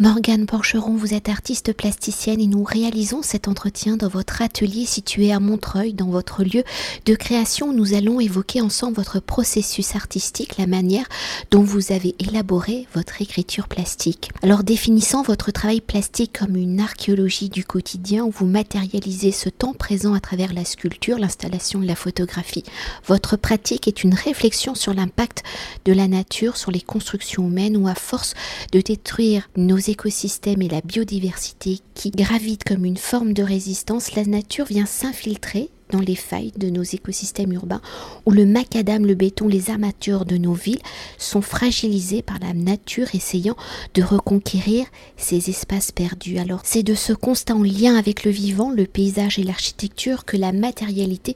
Morgane Porcheron, vous êtes artiste plasticienne et nous réalisons cet entretien dans votre atelier situé à Montreuil, dans votre lieu de création. Nous allons évoquer ensemble votre processus artistique, la manière dont vous avez élaboré votre écriture plastique. Alors définissant votre travail plastique comme une archéologie du quotidien où vous matérialisez ce temps présent à travers la sculpture, l'installation et la photographie. Votre pratique est une réflexion sur l'impact de la nature sur les constructions humaines où à force de détruire nos et la biodiversité qui gravitent comme une forme de résistance, la nature vient s'infiltrer dans les failles de nos écosystèmes urbains où le macadam, le béton, les armatures de nos villes sont fragilisés par la nature essayant de reconquérir ces espaces perdus. Alors c'est de ce constat en lien avec le vivant, le paysage et l'architecture que la matérialité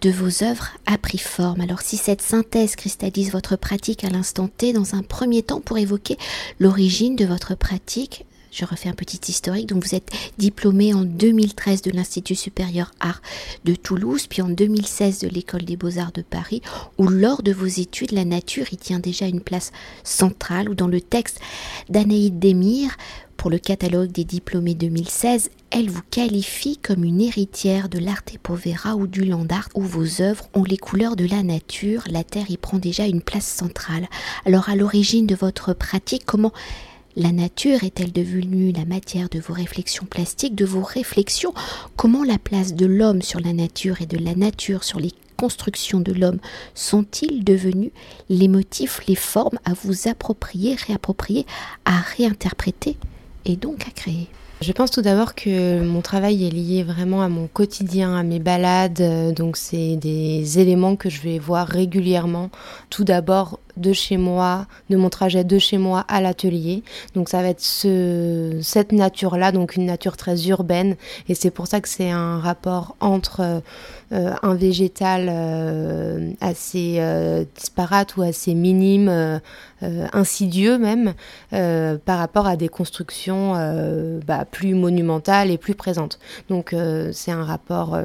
de vos œuvres a pris forme. Alors si cette synthèse cristallise votre pratique à l'instant T, dans un premier temps pour évoquer l'origine de votre pratique, je refais un petit historique. Donc vous êtes diplômé en 2013 de l'Institut supérieur art de Toulouse, puis en 2016 de l'École des beaux-arts de Paris, où lors de vos études, la nature y tient déjà une place centrale, ou dans le texte d'Anaïde Demir, pour le catalogue des diplômés 2016, elle vous qualifie comme une héritière de l'arte povera ou du land art où vos œuvres ont les couleurs de la nature, la terre y prend déjà une place centrale. Alors à l'origine de votre pratique, comment la nature est-elle devenue la matière de vos réflexions plastiques, de vos réflexions? Comment la place de l'homme sur la nature et de la nature sur les constructions de l'homme sont-ils devenus les motifs, les formes à vous approprier, réapproprier, à réinterpréter et donc à créer? Je pense tout d'abord que mon travail est lié vraiment à mon quotidien, à mes balades. Donc c'est des éléments que je vais voir régulièrement. Tout d'abord de chez moi, de mon trajet de chez moi à l'atelier. Donc ça va être ce, cette nature-là, donc une nature très urbaine. Et c'est pour ça que c'est un rapport entre euh, un végétal euh, assez euh, disparate ou assez minime, insidieux même, par rapport à des constructions bah, plus monumentales et plus présentes. Donc c'est un rapport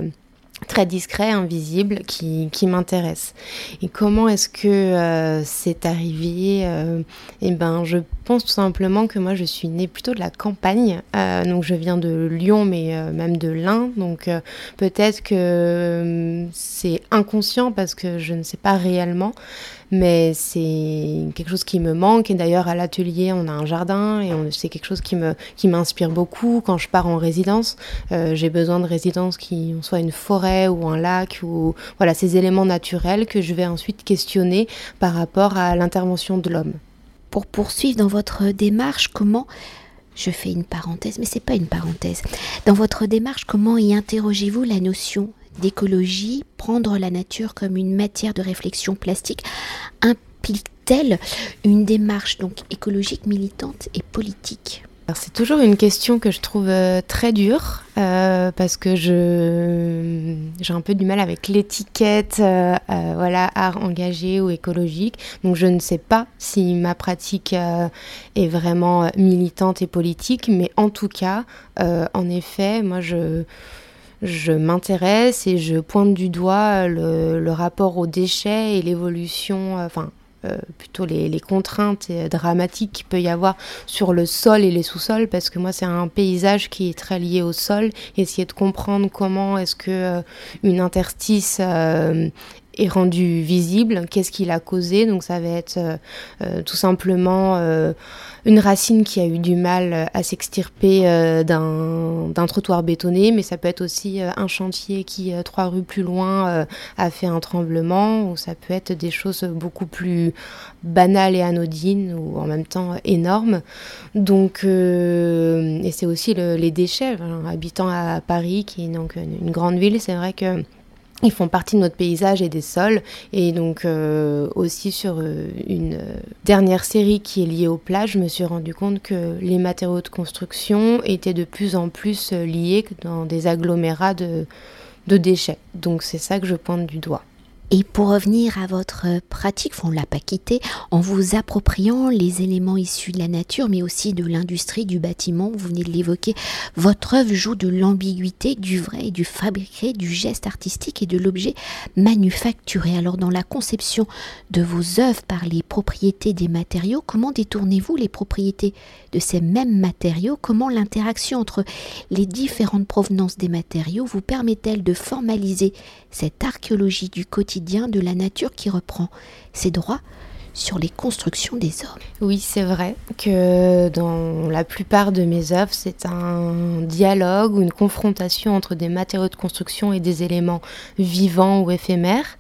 très discret, invisible, qui, qui m'intéresse. Et comment est-ce que euh, c'est arrivé euh, Eh ben, je pense tout simplement que moi, je suis née plutôt de la campagne. Euh, donc, je viens de Lyon, mais même de l'Ain. Donc, peut-être que c'est inconscient parce que je ne sais pas réellement mais c'est quelque chose qui me manque. Et d'ailleurs, à l'atelier, on a un jardin et c'est quelque chose qui me qui m'inspire beaucoup. Quand je pars en résidence, euh, j'ai besoin de résidence qui soit une forêt ou un lac ou voilà ces éléments naturels que je vais ensuite questionner par rapport à l'intervention de l'homme. Pour poursuivre dans votre démarche, comment je fais une parenthèse, mais c'est pas une parenthèse. Dans votre démarche, comment y interrogez-vous la notion d'écologie, prendre la nature comme une matière de réflexion plastique, implique-t-elle une démarche donc écologique, militante et politique? C'est toujours une question que je trouve euh, très dure euh, parce que je j'ai un peu du mal avec l'étiquette euh, voilà art engagé ou écologique. Donc je ne sais pas si ma pratique est vraiment militante et politique mais en tout cas en effet moi je m'intéresse et je pointe du doigt le, rapport aux déchets et l'évolution, euh, enfin euh, plutôt les, contraintes dramatiques qu'il peut y avoir sur le sol et les sous-sols, parce que moi c'est un paysage qui est très lié au sol. Essayer de comprendre comment est-ce que euh, une interstice est rendue visible, qu'est-ce qui l'a causé. Donc ça va être tout simplement une racine qui a eu du mal à s'extirper euh, d'un trottoir bétonné, mais ça peut être aussi euh, un chantier qui, euh, trois rues plus loin, a fait un tremblement, ou ça peut être des choses beaucoup plus banales et anodines, ou en même temps énormes. Donc, et c'est aussi les déchets. habitant à Paris, qui est donc une grande ville, c'est vrai que ils font partie de notre paysage et des sols. Et donc euh, aussi sur euh, une euh, dernière série qui est liée aux plages, je me suis rendu compte que les matériaux de construction étaient de plus en plus liés dans des agglomérats de, de déchets. Donc c'est ça que je pointe du doigt. Et pour revenir à votre pratique, on ne l'a pas quitté, en vous appropriant les éléments issus de la nature, mais aussi de l'industrie, du bâtiment, vous venez de l'évoquer, votre œuvre joue de l'ambiguïté, du vrai et du fabriqué, du geste artistique et de l'objet manufacturé. Alors dans la conception de vos œuvres par les propriétés des matériaux, comment détournez-vous les propriétés de ces mêmes matériaux? Comment l'interaction entre les différentes provenances des matériaux vous permet-elle de formaliser cette archéologie du quotidien de la nature qui reprend ses droits sur les constructions des hommes. Oui, c'est vrai que dans la plupart de mes œuvres, c'est un dialogue ou une confrontation entre des matériaux de construction et des éléments vivants ou éphémères.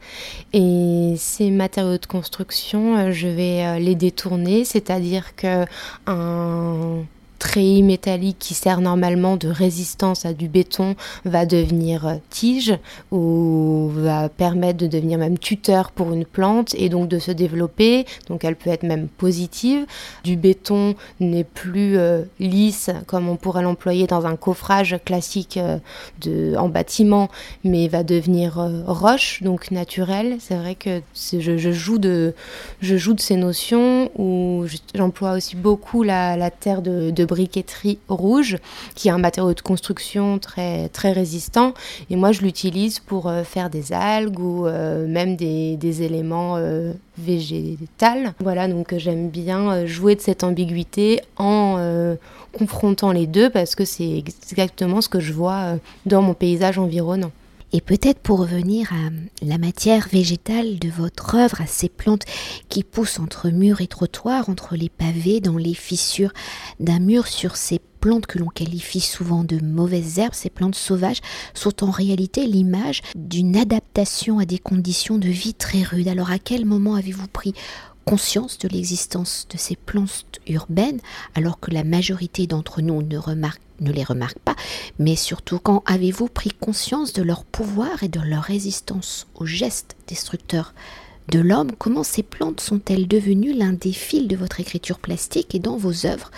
Et ces matériaux de construction, euh, je vais euh, les détourner, c'est-à-dire que un treillis métallique qui sert normalement de résistance à du béton va devenir euh, tige ou va permettre de devenir même tuteur pour une plante et donc de se développer. Donc elle peut être même positive. Du béton n'est plus euh, lisse comme on pourrait l'employer dans un coffrage classique euh, de, en bâtiment, mais va devenir roche, donc naturel. C'est vrai que je, je, joue de, je joue de ces notions où j'emploie aussi beaucoup la, la terre de, de briqueterie rouge, qui est un matériau de construction très, très résistant. Et moi, je l'utilise pour euh, faire des algues ou euh, même des, des éléments euh, végétaux. Voilà, donc j'aime bien jouer de cette ambiguïté en confrontant les deux parce que c'est exactement ce que je vois dans mon paysage environnant. Et peut-être pour revenir à la matière végétale de votre œuvre, à ces plantes qui poussent entre murs et trottoirs, entre les pavés, dans les fissures d'un mur, sur ces plantes que l'on qualifie souvent de mauvaises herbes, ces plantes sauvages, sont en réalité l'image d'une adaptation à des conditions de vie très rudes. Alors à quel moment avez-vous pris conscience de l'existence de ces plantes urbaines alors que la majorité d'entre nous ne remarque ne les remarque pas, mais surtout quand avez-vous pris conscience de leur pouvoir et de leur résistance aux gestes destructeurs de l'homme? Comment ces plantes sont-elles devenues l'un des fils de votre écriture plastique et dans vos œuvres?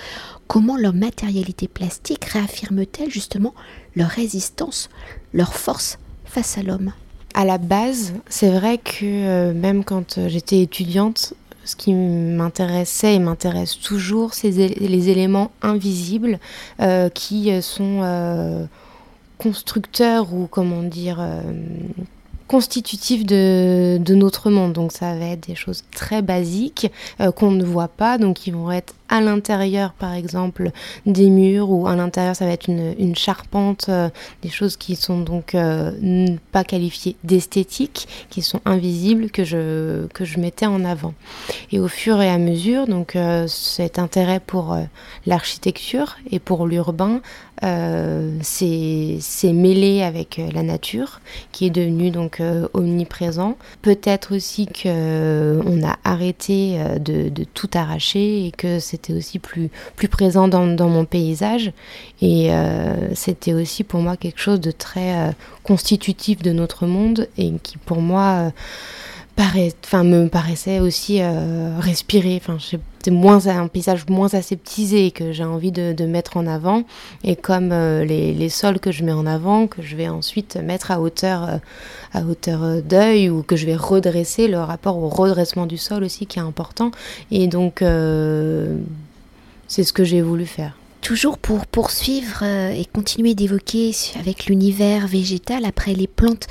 Comment leur matérialité plastique réaffirme-t-elle justement leur résistance, leur force face à l'homme? À la base, c'est vrai que euh, même quand euh, j'étais étudiante, ce qui m'intéressait et m'intéresse toujours, c'est les éléments invisibles euh, qui sont euh, constructeurs ou comment dire euh, constitutifs de, notre monde. Donc ça va être des choses très basiques qu'on ne voit pas, donc qui vont être à l'intérieur, par exemple, des murs, ou à l'intérieur, ça va être une, charpente, euh, des choses qui sont donc euh, pas qualifiées d'esthétiques, qui sont invisibles, que je, que je mettais en avant. Et au fur et à mesure, donc euh, cet intérêt pour l'architecture et pour l'urbain s'est mêlé avec la nature, qui est devenue donc omniprésent. Peut-être aussi que on a arrêté de, tout arracher et que c'était aussi plus, plus présent dans, mon paysage. Et euh, c'était aussi pour moi quelque chose de très euh, constitutif de notre monde et qui pour moi... Euh, paraît, me paraissait aussi respirer. Enfin, c'était moins un paysage moins aseptisé que j'ai envie de, mettre en avant, et comme les, les, sols que je mets en avant, que je vais ensuite mettre à hauteur, à hauteur d'œil, ou que je vais redresser le rapport au redressement du sol aussi qui est important. Et donc c'est ce que j'ai voulu faire. Toujours pour poursuivre euh, et continuer d'évoquer avec l'univers végétal, après les plantes,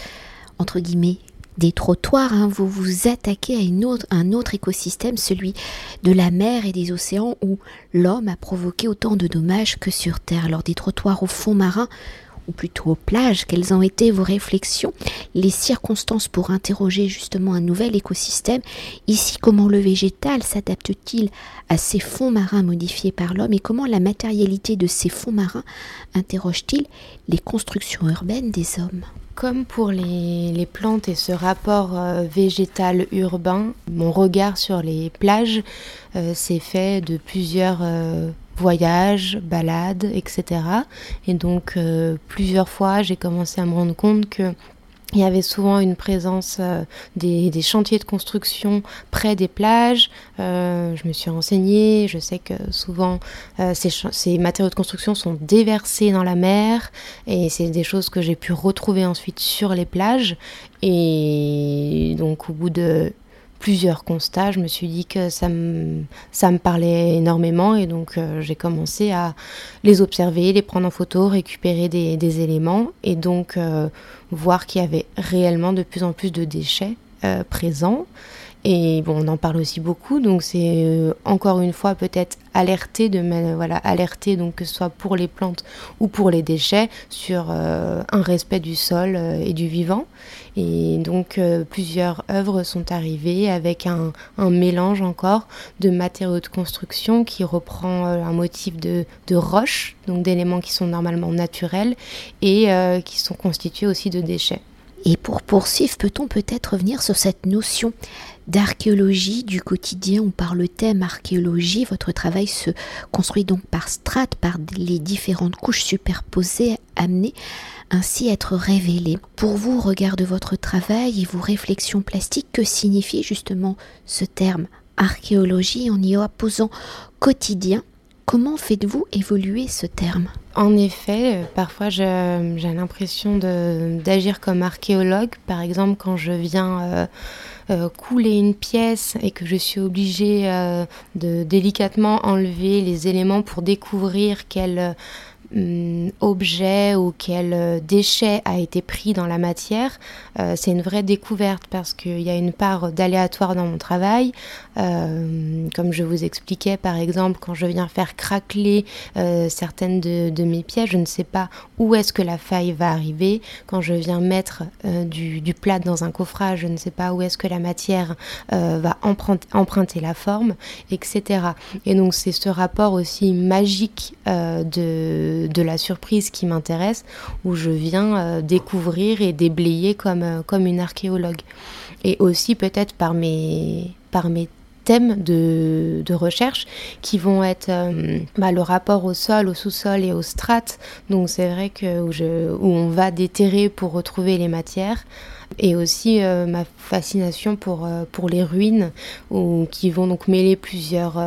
entre guillemets, des trottoirs, hein, vous vous attaquez à un autre écosystème, celui de la mer et des océans, où l'homme a provoqué autant de dommages que sur Terre. Alors des trottoirs au fond marin, ou plutôt aux plages, quelles ont été vos réflexions, les circonstances pour interroger justement un nouvel écosystème? Ici, comment le végétal s'adapte-t-il à ces fonds marins modifiés par l'homme? Et comment la matérialité de ces fonds marins interroge-t-il les constructions urbaines des hommes? Comme pour les, plantes et ce rapport euh, végétal urbain, mon regard sur les plages euh, s'est fait de plusieurs euh, voyages, balades, etc. Et donc plusieurs fois j'ai commencé à me rendre compte que il y avait souvent une présence euh, des, chantiers de construction près des plages. Euh, je me suis renseignée, je sais que souvent euh, ces, matériaux de construction sont déversés dans la mer et c'est des choses que j'ai pu retrouver ensuite sur les plages. Et donc au bout de plusieurs constats, je me suis dit que ça me, ça me parlait énormément et donc j'ai commencé à les observer, les prendre en photo, récupérer des, éléments et donc voir qu'il y avait réellement de plus en plus de déchets euh, présents. Et bon, on en parle aussi beaucoup, donc c'est euh, encore une fois peut-être alerter de voilà alerter donc que ce soit pour les plantes ou pour les déchets sur euh, un respect du sol et du vivant. Et donc plusieurs œuvres sont arrivées avec un, mélange encore de matériaux de construction qui reprend un motif de roche, donc d'éléments qui sont normalement naturels et qui sont constitués aussi de déchets. Et pour poursuivre, peut-on peut-être revenir sur cette notion d'archéologie du quotidien ou par le thème archéologie Votre travail se construit donc par strates, par les différentes couches superposées, amenées ainsi être révélées. Pour vous, de votre travail et vos réflexions plastiques, que signifie justement ce terme archéologie en y opposant quotidien Comment faites-vous évoluer ce terme? En effet, euh, parfois j'ai l'impression d'agir comme archéologue. Par exemple, quand je viens euh, euh, couler une pièce et que je suis obligée de délicatement enlever les éléments pour découvrir quelle Hum, objet ou quel euh, déchet a été pris dans la matière, euh, c'est une vraie découverte parce qu'il y a une part d'aléatoire dans mon travail. Euh, comme je vous expliquais, par exemple, quand je viens faire craqueler certaines de, mes pièces, je ne sais pas où est-ce que la faille va arriver. Quand je viens mettre du, du, plat dans un coffrage, je ne sais pas où est-ce que la matière va emprunter, la forme, etc. Et donc c'est ce rapport aussi magique de de, la surprise qui m'intéresse, où je viens euh, découvrir et déblayer comme, euh, comme une archéologue. Et aussi peut-être par mes, par mes thèmes de, recherche qui vont être euh, bah, le rapport au sol, au sous-sol et aux strates. Donc c'est vrai que où, je, où on va déterrer pour retrouver les matières et aussi euh, ma fascination pour, euh, pour les ruines où, qui vont donc mêler plusieurs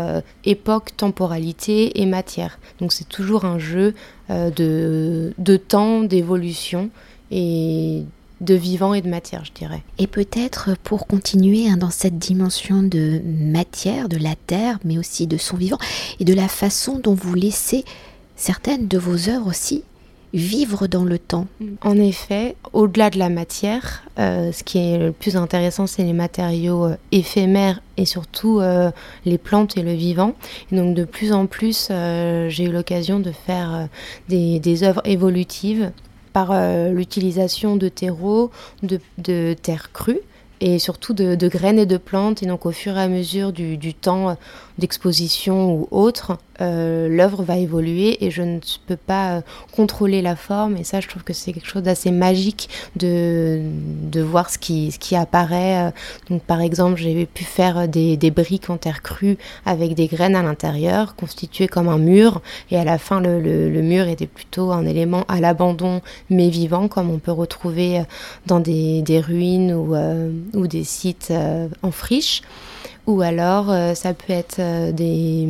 époques, temporalités et matières. Donc c'est toujours un jeu de, de temps, d'évolution et de vivant et de matière, je dirais. Et peut-être pour continuer hein, dans cette dimension de matière, de la terre, mais aussi de son vivant, et de la façon dont vous laissez certaines de vos œuvres aussi vivre dans le temps. En effet, au-delà de la matière, euh, ce qui est le plus intéressant, c'est les matériaux euh, éphémères et surtout euh, les plantes et le vivant. donc de plus en plus, j'ai eu l'occasion de faire des, des, œuvres évolutives par l'utilisation de terreaux, de, terres crues et surtout de, graines et de plantes. Et donc au fur et à mesure du temps d'exposition ou autre, euh, l'œuvre va évoluer et je ne peux pas euh, contrôler la forme. Et ça, je trouve que c'est quelque chose d'assez magique de, de voir ce qui, ce qui apparaît. Donc par exemple, j'ai pu faire des, des, briques en terre crue avec des graines à l'intérieur, constituées comme un mur. Et à la fin, le, le, mur était plutôt un élément à l'abandon, mais vivant, comme on peut retrouver dans des, des ruines ou, euh, ou des sites en friche. Ou alors, euh, ça peut être euh, des,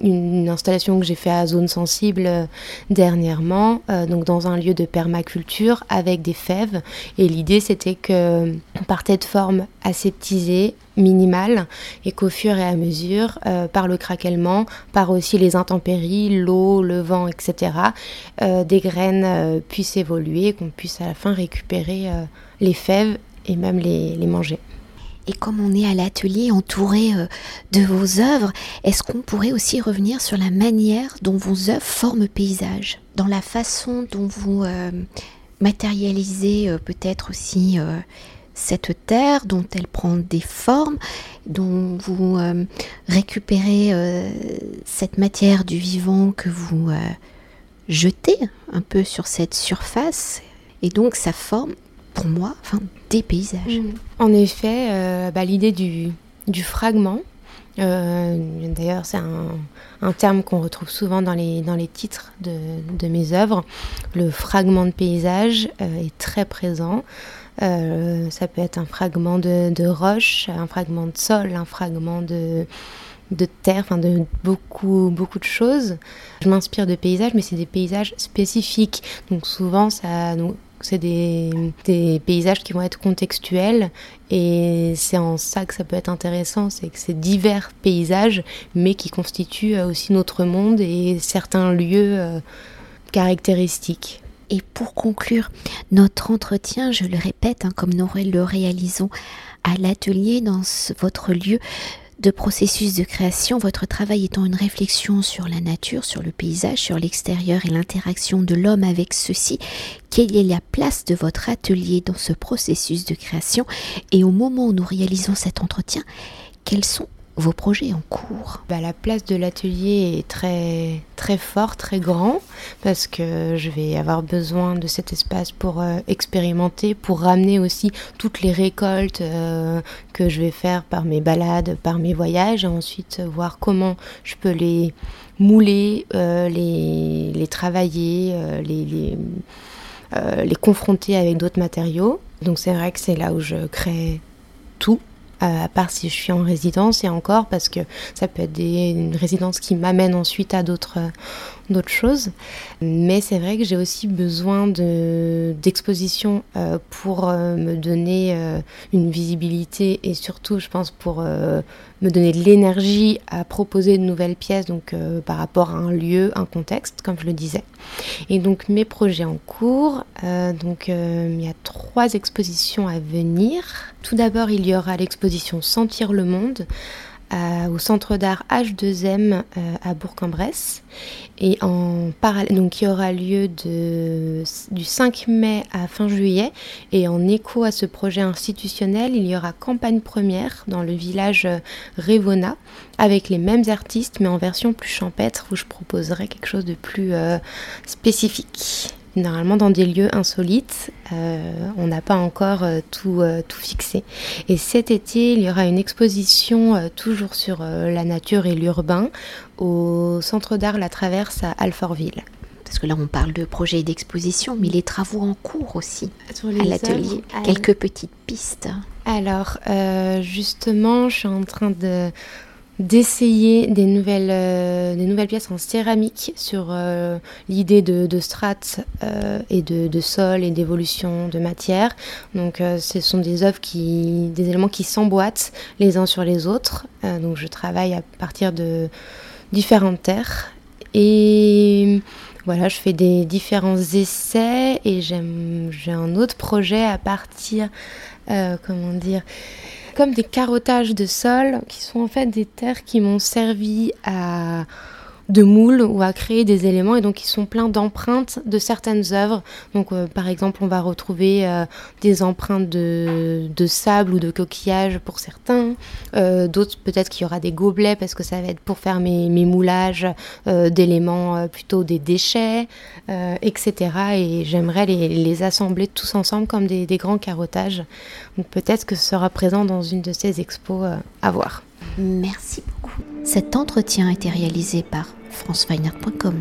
une installation que j'ai fait à zone sensible euh, dernièrement, donc dans un lieu de permaculture avec des fèves. Et l'idée, c'était que on partait de formes aseptisées, minimales, et qu'au fur et à mesure, par le craquellement, par aussi les intempéries, l'eau, le vent, etc., des graines puissent évoluer, qu'on puisse à la fin récupérer les fèves et même les manger. Et comme on est à l'atelier entouré euh, de vos œuvres, est-ce qu'on pourrait aussi revenir sur la manière dont vos œuvres forment paysage? Dans la façon dont vous euh, matérialisez euh, peut-être aussi cette terre, dont elle prend des formes, dont vous récupérez cette matière du vivant que vous jetez un peu sur cette surface, et donc ça forme pour moi, enfin, des paysages. Mm. En effet, euh, bah, l'idée du, fragment, euh, d'ailleurs c'est un, terme qu'on retrouve souvent dans les, dans les titres de, de mes œuvres, le fragment de paysage euh, est très présent. ça peut être un fragment de, de, roche, un fragment de sol, un fragment de, de terre, enfin de beaucoup, beaucoup de choses. Je m'inspire de paysages, mais c'est des paysages spécifiques. Donc souvent, ça, c'est des, paysages qui vont être contextuels et c'est en ça que ça peut être intéressant, c'est que c'est divers paysages mais qui constituent aussi notre monde et certains lieux euh, caractéristiques. Et pour conclure notre entretien, je le répète, hein, comme nous le réalisons à l'atelier dans votre lieu, de processus de création, votre travail étant une réflexion sur la nature, sur le paysage, sur l'extérieur et l'interaction de l'homme avec ceci, quelle est la place de votre atelier dans ce processus de création? Et au moment où nous réalisons cet entretien, quels sont vos projets en cours. Bah, La place de l'atelier est très, très fort, très grand, parce que je vais avoir besoin de cet espace pour euh, expérimenter, pour ramener aussi toutes les récoltes euh, que je vais faire par mes balades, par mes voyages, et ensuite voir comment je peux les mouler, euh, les, les, travailler, les, les, les confronter avec d'autres matériaux. Donc c'est vrai que c'est là où je crée tout à part si je suis en résidence et encore parce que ça peut être des, une résidence qui m'amène ensuite à d'autres d'autres choses. Mais c'est vrai que j'ai aussi besoin d'exposition euh, pour euh, me donner euh, une visibilité et surtout, je pense, pour me donner de l'énergie à proposer de nouvelles pièces, donc par rapport à un lieu, un contexte, comme je le disais. Et donc mes projets en cours, donc il y a trois expositions à venir. Tout d'abord, il y aura l'exposition Sentir le monde au centre d'art H2M euh, à Bourg-en-Bresse. Et en parallèle donc qui aura lieu de, du 5 mai à fin juillet. Et en écho à ce projet institutionnel il y aura campagne première dans le village Révona avec les mêmes artistes mais en version plus champêtre où je proposerai quelque chose de plus euh, spécifique Normalement, dans des lieux insolites, euh, on n'a pas encore euh, tout, euh, tout fixé. Et cet été, il y aura une exposition toujours sur la nature et l'urbain au Centre d'art La Traverse à Alfortville. Parce que là, on parle de projets d'exposition, mais les travaux en cours aussi à l'atelier. Quelques petites pistes. Alors, justement, je suis en train de d'essayer des nouvelles, euh, des nouvelles pièces en céramique sur euh, l'idée de, strates euh, et de, de, sol et d'évolution de matière. Donc ce sont des œuvres qui, des éléments qui s'emboîtent les uns sur les autres. donc je travaille à partir de différentes terres et voilà, je fais des différents essais et j'ai un autre projet à partir, comment dire, comme des carottages de sol qui sont en fait des terres qui m'ont servi à de moules ou à créer des éléments et donc ils sont pleins d'empreintes de certaines œuvres. Donc euh, par exemple on va retrouver euh, des empreintes de, de, sable ou de coquillage pour certains, euh, d'autres peut-être qu'il y aura des gobelets parce que ça va être pour faire mes, mes moulages d'éléments plutôt des déchets, etc. Et j'aimerais les, les, assembler tous ensemble comme des, des grands carottages. Donc peut-être que ce sera présent dans une de ces expos à voir. Merci beaucoup. Cet entretien a été réalisé par franceweiner.com.